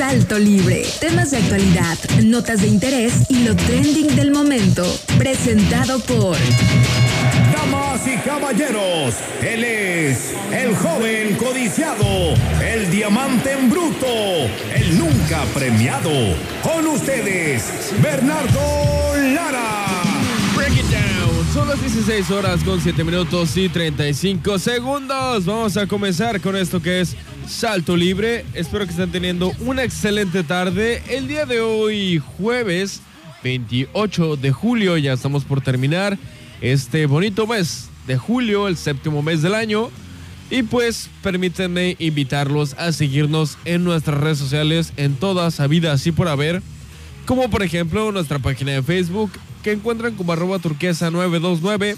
Salto Libre. Temas de actualidad, notas de interés y lo trending del momento. Presentado por... Damas y caballeros, él es el joven codiciado, el diamante en bruto, el nunca premiado. Con ustedes, Bernardo Lara. Break it down. Son las 16 horas con 7 minutos y 35 segundos. Vamos a comenzar con esto que es Salto Libre. Espero que estén teniendo una excelente tarde. El día de hoy, jueves 28 de julio, ya estamos por terminar este bonito mes de julio, el séptimo mes del año. Y pues permítanme invitarlos a seguirnos en nuestras redes sociales, en todas, vida así por haber. Como por ejemplo nuestra página de Facebook, que encuentran como arroba turquesa 929.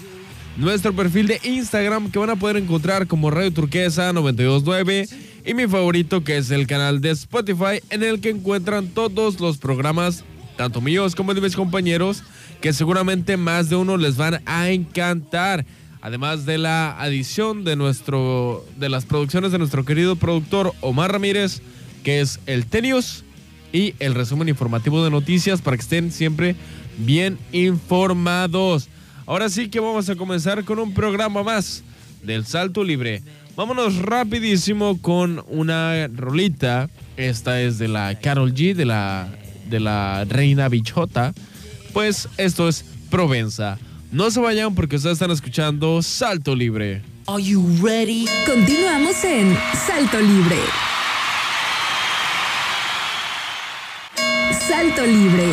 Nuestro perfil de Instagram, que van a poder encontrar como Radio Turquesa 929. Y mi favorito, que es el canal de Spotify, en el que encuentran todos los programas, tanto míos como de mis compañeros, que seguramente más de uno les van a encantar. Además de la adición de nuestro de las producciones de nuestro querido productor Omar Ramírez, que es el Tenius y el resumen informativo de noticias para que estén siempre bien informados. Ahora sí que vamos a comenzar con un programa más del Salto Libre. Vámonos rapidísimo con una rolita. Esta es de la Carol G, de la, de la Reina Bichota. Pues esto es Provenza. No se vayan porque ustedes están escuchando Salto Libre. Are you ready? Continuamos en Salto Libre. Salto Libre.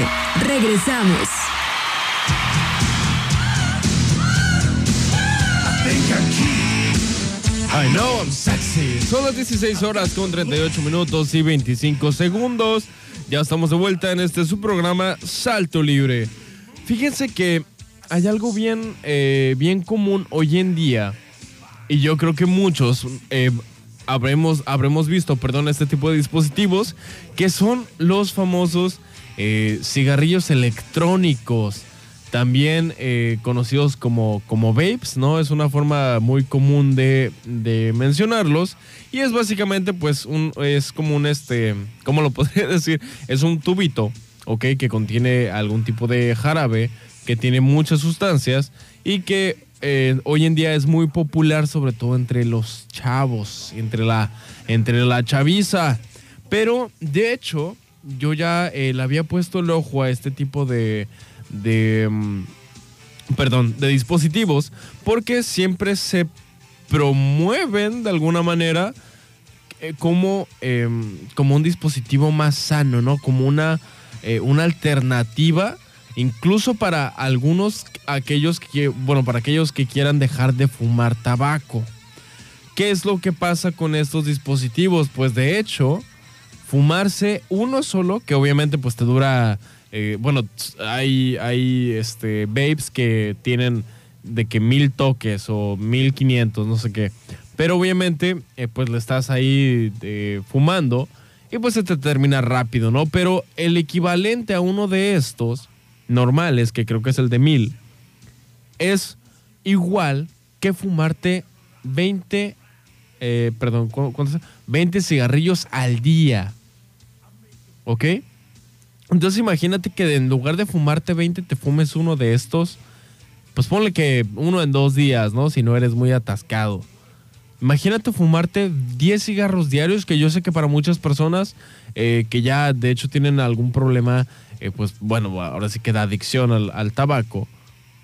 Regresamos. I know I'm sexy. Son las 16 horas con 38 minutos y 25 segundos. Ya estamos de vuelta en este su programa Salto Libre. Fíjense que hay algo bien, eh, bien común hoy en día. Y yo creo que muchos eh, habremos, habremos visto, perdón, este tipo de dispositivos. Que son los famosos eh, cigarrillos electrónicos también eh, conocidos como, como vapes, ¿no? Es una forma muy común de, de, mencionarlos. Y es básicamente, pues, un, es como un, este, ¿cómo lo podría decir? Es un tubito, ¿ok? Que contiene algún tipo de jarabe, que tiene muchas sustancias y que eh, hoy en día es muy popular, sobre todo entre los chavos, entre la, entre la chaviza. Pero, de hecho, yo ya eh, le había puesto el ojo a este tipo de de perdón, de dispositivos porque siempre se promueven de alguna manera eh, como, eh, como un dispositivo más sano, ¿no? Como una, eh, una alternativa, incluso para algunos, aquellos que, bueno, para aquellos que quieran dejar de fumar tabaco. ¿Qué es lo que pasa con estos dispositivos? Pues de hecho, fumarse uno solo, que obviamente pues te dura eh, bueno, hay, hay este, vapes que tienen de que mil toques o mil quinientos, no sé qué. Pero obviamente, eh, pues le estás ahí eh, fumando y pues se te termina rápido, ¿no? Pero el equivalente a uno de estos normales, que creo que es el de mil, es igual que fumarte 20, perdón, ¿cuántos? 20 cigarrillos al día. ¿Ok? Entonces imagínate que en lugar de fumarte 20 te fumes uno de estos. Pues ponle que uno en dos días, ¿no? Si no eres muy atascado. Imagínate fumarte 10 cigarros diarios, que yo sé que para muchas personas eh, que ya de hecho tienen algún problema, eh, pues bueno, ahora sí que da adicción al, tabaco,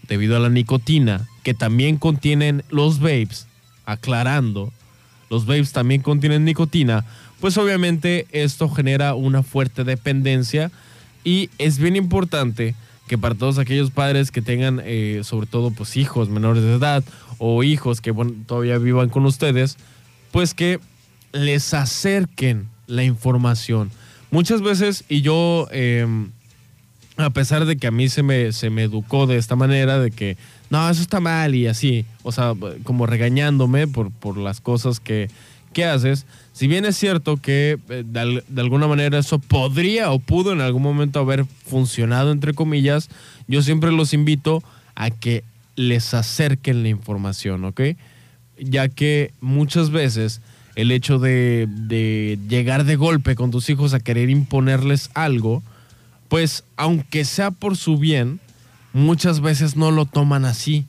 debido a la nicotina, que también contienen los vapes, aclarando, los vapes también contienen nicotina, pues obviamente esto genera una fuerte dependencia y es bien importante que para todos aquellos padres que tengan, eh, sobre todo, pues hijos menores de edad o hijos que todavía vivan con ustedes, pues que les acerquen la información. Muchas veces, y yo, em, a pesar de que a mí se me, se me educó de esta manera, de que no, eso está mal y así, o sea, como regañándome por, por las cosas que, ¿qué haces? Si bien es cierto que eh, de, alguna manera eso podría o pudo en algún momento haber funcionado, entre comillas, yo siempre los invito a que les acerquen la información, ¿ok? Ya que muchas veces el hecho de, de llegar de golpe con tus hijos a querer imponerles algo, pues aunque sea por su bien, muchas veces no lo toman así.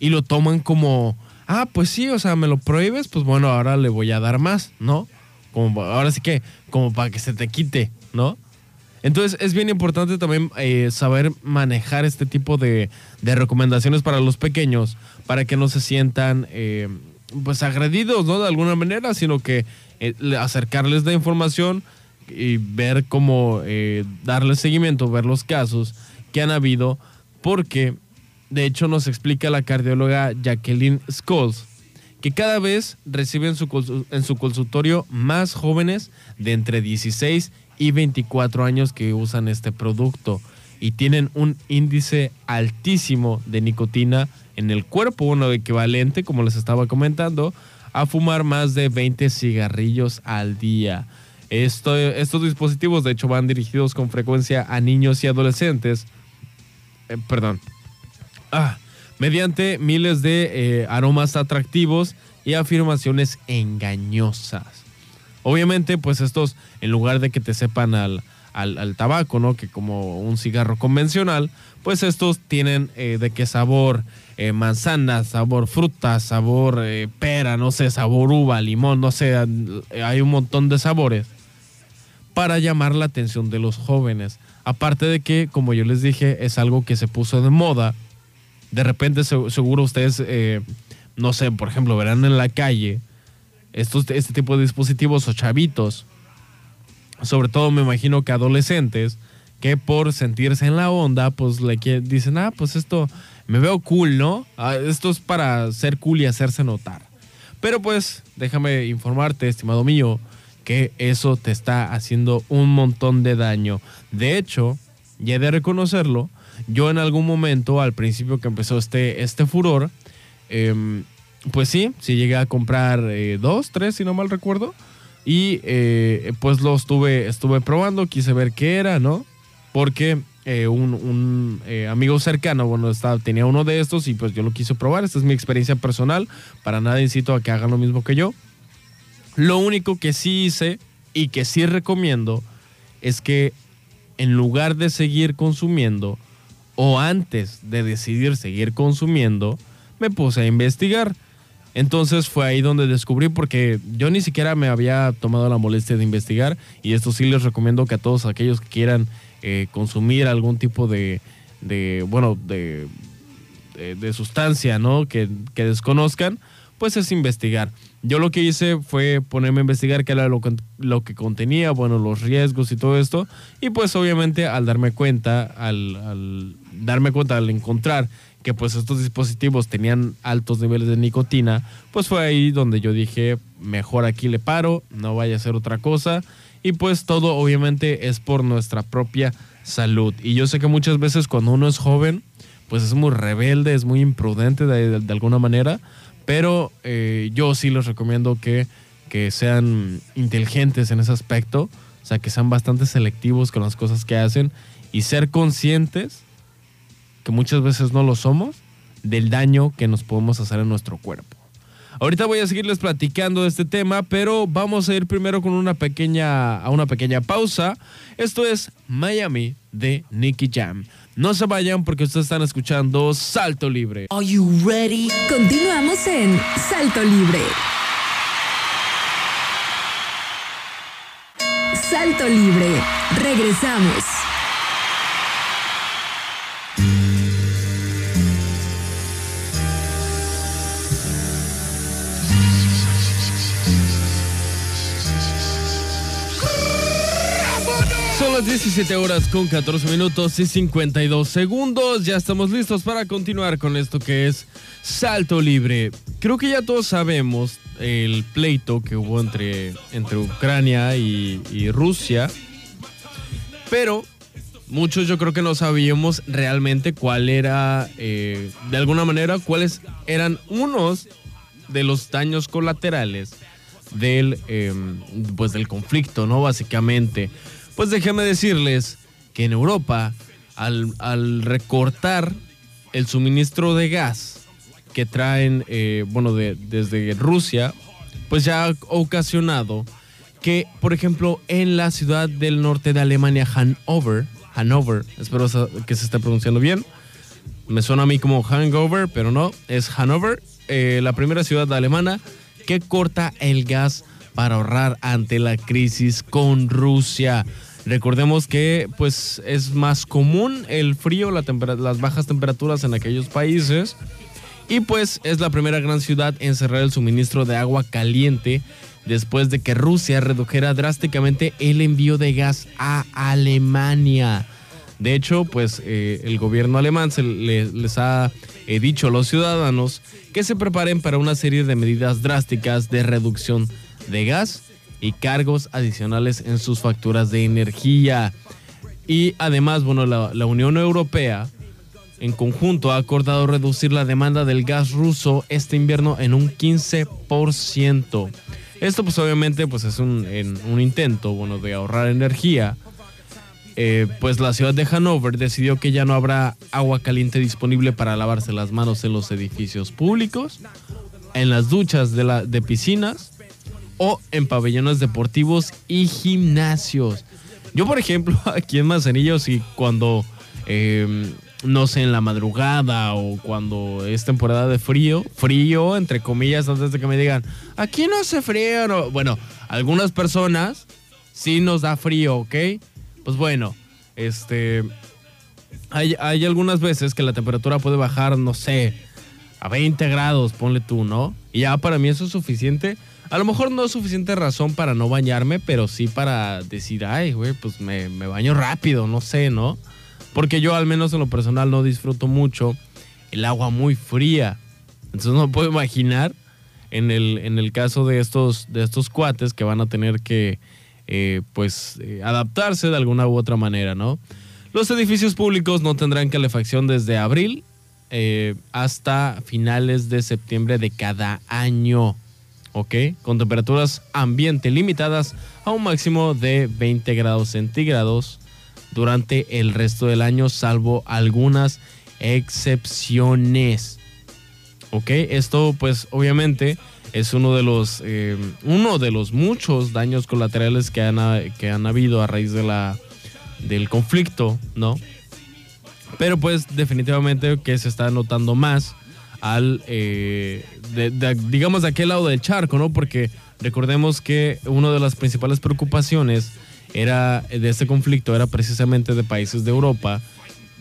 Y lo toman como, ah, pues sí, o sea, me lo prohíbes, pues bueno, ahora le voy a dar más, ¿no? Como, ahora sí que, como para que se te quite, ¿no? Entonces es bien importante también eh, saber manejar este tipo de, de, recomendaciones para los pequeños, para que no se sientan eh, pues agredidos, ¿no? De alguna manera, sino que eh, acercarles la información y ver cómo darles seguimiento, ver los casos que han habido, porque de hecho nos explica la cardióloga Jacqueline Scholes que cada vez reciben en su, en su consultorio más jóvenes de entre 16 y 24 años que usan este producto y tienen un índice altísimo de nicotina en el cuerpo, uno equivalente, como les estaba comentando, a fumar más de 20 cigarrillos al día. estos dispositivos, de hecho, van dirigidos con frecuencia a niños y adolescentes. Eh, perdón. Ah, mediante miles de eh, aromas atractivos y afirmaciones engañosas. Obviamente, pues estos, en lugar de que te sepan al, al, tabaco, ¿no? Que como un cigarro convencional, pues estos tienen eh, de qué sabor eh, manzana, sabor fruta, sabor pera, no sé, sabor uva, limón, no sé, hay un montón de sabores para llamar la atención de los jóvenes. Aparte de que, como yo les dije, es algo que se puso de moda. De repente, seguro ustedes, no sé, por ejemplo, verán en la calle estos, este tipo de dispositivos o chavitos, sobre todo me imagino que adolescentes, que por sentirse en la onda, pues le dicen, ah, pues esto me veo cool, ¿no? Ah, esto es para ser cool y hacerse notar. Pero pues déjame informarte, estimado mío, que eso te está haciendo un montón de daño. De hecho, ya he de reconocerlo, yo en algún momento, al principio que empezó este, este furor, eh, pues sí, sí llegué a comprar eh, dos, tres, si no mal recuerdo. Y eh, pues lo estuve, estuve probando, quise ver qué era, ¿no? Porque eh, un, amigo cercano, bueno, estaba, tenía uno de estos y pues yo lo quise probar. Esta es mi experiencia personal. Para nada incito a que hagan lo mismo que yo. Lo único que sí hice y que sí recomiendo es que en lugar de seguir consumiendo o antes de decidir seguir consumiendo, me puse a investigar. Entonces fue ahí donde descubrí porque yo ni siquiera me había tomado la molestia de investigar y esto sí les recomiendo que a todos aquellos que quieran eh, consumir algún tipo de, bueno, de, de, sustancia, ¿no? Que, desconozcan, pues es investigar. Yo lo que hice fue ponerme a investigar qué era lo, lo, que contenía, bueno, los riesgos y todo esto. Y pues obviamente al darme cuenta, al, al darme cuenta, al encontrar que pues estos dispositivos tenían altos niveles de nicotina, pues fue ahí donde yo dije, mejor aquí le paro, no vaya a ser otra cosa. Y pues todo obviamente es por nuestra propia salud. Y yo sé que muchas veces cuando uno es joven, pues es muy rebelde, es muy imprudente de, alguna manera, pero eh, yo sí les recomiendo que, que sean inteligentes en ese aspecto, o sea, que sean bastante selectivos con las cosas que hacen y ser conscientes que muchas veces no lo somos, del daño que nos podemos hacer en nuestro cuerpo. Ahorita voy a seguirles platicando de este tema, pero vamos a ir primero con una pequeña, a una pequeña pausa. Esto es Miami de Nicky Jam. No se vayan porque ustedes están escuchando Salto Libre. Are you ready? Continuamos en Salto Libre. Salto Libre. Regresamos. Las 17 horas con 14 minutos y 52 segundos. Ya estamos listos para continuar con esto que es Salto Libre. Creo que ya todos sabemos el pleito que hubo entre, entre Ucrania y, Rusia. Pero muchos yo creo que no sabíamos realmente cuál era, eh, de alguna manera, cuáles eran unos de los daños colaterales del, em, pues del conflicto, ¿no? Básicamente. Pues déjenme decirles que en Europa, al, recortar el suministro de gas que traen, eh, bueno, de, desde Rusia, pues ya ha ocasionado que, por ejemplo, en la ciudad del norte de Alemania, Hanover, Hanover, espero que se esté pronunciando bien, me suena a mí como Hangover, pero no, es Hanover, eh, la primera ciudad alemana que corta el gas para ahorrar ante la crisis con Rusia. Recordemos que pues es más común el frío, las bajas temperaturas en aquellos países y pues es la primera gran ciudad en cerrar el suministro de agua caliente después de que Rusia redujera drásticamente el envío de gas a Alemania. De hecho, pues eh, el gobierno alemán se les ha eh, dicho a los ciudadanos que se preparen para una serie de medidas drásticas de reducción de gas y cargos adicionales en sus facturas de energía. Y además, bueno, la, Unión Europea en conjunto ha acordado reducir la demanda del gas ruso este invierno en un 15%. Esto pues obviamente pues es un, un intento bueno, de ahorrar energía. Eh, pues la ciudad de Hanover decidió que ya no habrá agua caliente disponible para lavarse las manos en los edificios públicos, en las duchas de, la, de piscinas o en pabellones deportivos y gimnasios. Yo, por ejemplo, aquí en Manzanillo, si cuando eh, no sé, en la madrugada o cuando es temporada de frío, frío, entre comillas, antes de que me digan, aquí no hace frío. No. Bueno, algunas personas sí nos da frío, ¿ok? Pues bueno, este, hay, hay algunas veces que la temperatura puede bajar, no sé, a 20 grados, ponle tú, ¿no? Y ya para mí eso es suficiente. A lo mejor no es suficiente razón para no bañarme, pero sí para decir, ay, güey, pues me, me baño rápido, no sé, ¿no? Porque yo al menos en lo personal no disfruto mucho el agua muy fría. Entonces no puedo imaginar en el, en el caso de estos, de estos cuates que van a tener que eh, pues eh, adaptarse de alguna u otra manera, ¿no? Los edificios públicos no tendrán calefacción desde abril eh, hasta finales de septiembre de cada año. ¿Ok? Con temperaturas ambiente limitadas a un máximo de 20 grados centígrados durante el resto del año, salvo algunas excepciones. Ok, esto pues obviamente es uno de los, eh, uno de los muchos daños colaterales que han, que han habido a raíz de la, del conflicto, ¿no? Pero pues definitivamente que se está notando más al, eh, digamos, de aquel lado del charco, ¿no? Porque recordemos que una de las principales preocupaciones era de este conflicto era precisamente de países de Europa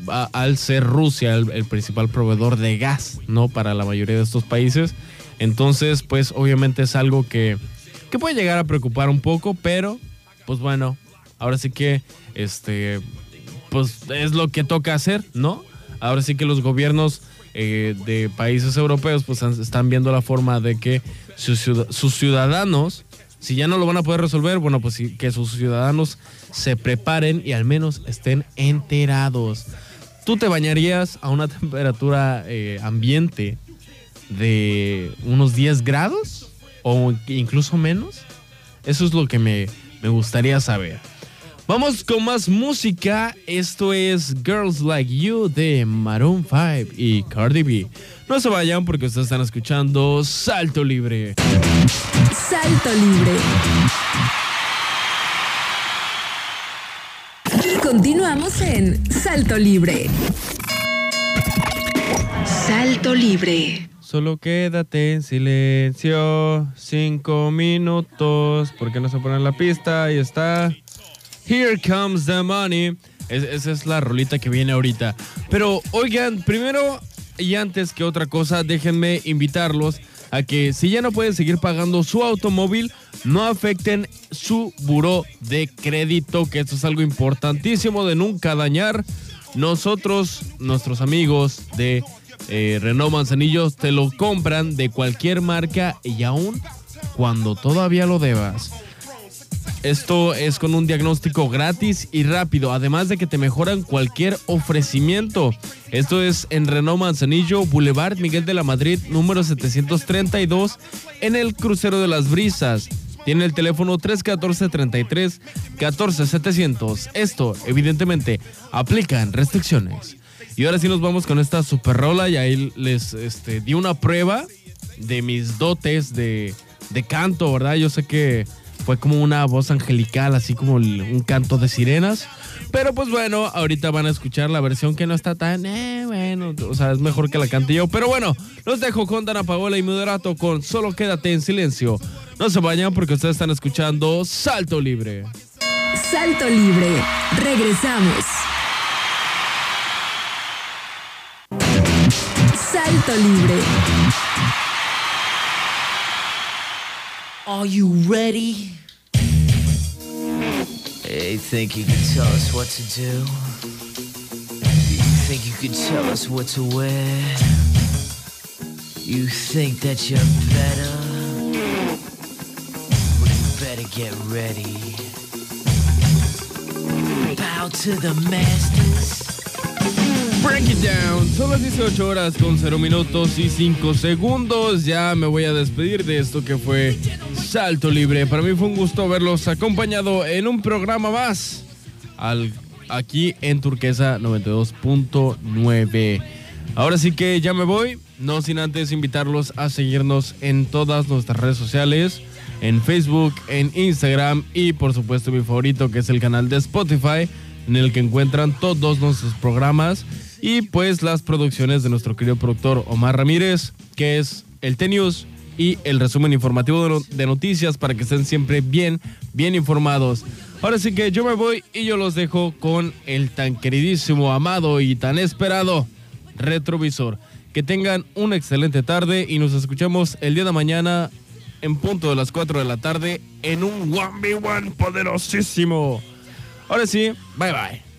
al ser Rusia el, principal proveedor de gas, ¿no? Para la mayoría de estos países. Entonces, pues obviamente es algo que, que puede llegar a preocupar un poco, pero pues bueno, ahora sí que este pues es lo que toca hacer, ¿no? Ahora sí que los gobiernos eh, de países europeos pues están viendo la forma de que sus, sus ciudadanos si ya no lo van a poder resolver, bueno, pues que sus ciudadanos se preparen y al menos estén enterados. ¿Tú te bañarías a una temperatura eh, ambiente de unos 10 grados o incluso menos? Eso es lo que me, me gustaría saber. Vamos con más música. Esto es Girls Like You de Maroon 5 y Cardi B. No se vayan porque ustedes están escuchando Salto Libre. Salto Libre. Y continuamos en Salto Libre. Salto Libre. Solo quédate en silencio. Cinco minutos. porque no se pone la pista? Ahí está. Here comes the money. esa es la rolita que viene ahorita. Pero oigan, primero y antes que otra cosa, déjenme invitarlos a que si ya no pueden seguir pagando su automóvil, no afecten su buró de crédito, que esto es algo importantísimo de nunca dañar. Nosotros, nuestros amigos de eh, Renault Manzanillo, te lo compran de cualquier marca y aún cuando todavía lo debas. Esto es con un diagnóstico gratis y rápido, además de que te mejoran cualquier ofrecimiento. Esto es en Renault Manzanillo, Boulevard Miguel de la Madrid, número 732, en el crucero de las brisas. Tiene el teléfono 314-33 14700. Esto, evidentemente, aplican restricciones. Y ahora sí nos vamos con esta super rola y ahí les este, di una prueba de mis dotes de de canto, ¿verdad? Yo sé que fue como una voz angelical, así como un canto de sirenas. Pero pues bueno, ahorita van a escuchar la versión que no está tan, eh, bueno, o sea, es mejor que la cante yo. Pero bueno, los dejo con Dana Paola y Moderato con Solo quédate en silencio. No se vayan porque ustedes están escuchando Salto Libre. Salto Libre. Regresamos. Salto Libre. Are you ready? Hey, think you can tell us what to do? You think you can tell us what to wear? You think that you're better? Well, you better get ready. Bow to the masters. Break it down. Son las 18 horas con 0 minutos y 5 segundos. Ya me voy a despedir de esto que fue Salto Libre. Para mí fue un gusto verlos acompañado en un programa más. Aquí en Turquesa 92.9. Ahora sí que ya me voy. No sin antes invitarlos a seguirnos en todas nuestras redes sociales. En Facebook, en Instagram y por supuesto mi favorito que es el canal de Spotify. En el que encuentran todos nuestros programas y pues las producciones de nuestro querido productor Omar Ramírez, que es el T-News y el resumen informativo de, noticias para que estén siempre bien, bien informados. Ahora sí que yo me voy y yo los dejo con el tan queridísimo, amado y tan esperado retrovisor. Que tengan una excelente tarde y nos escuchamos el día de mañana en punto de las 4 de la tarde en un 1v1 poderosísimo. Ahora sí, bye bye.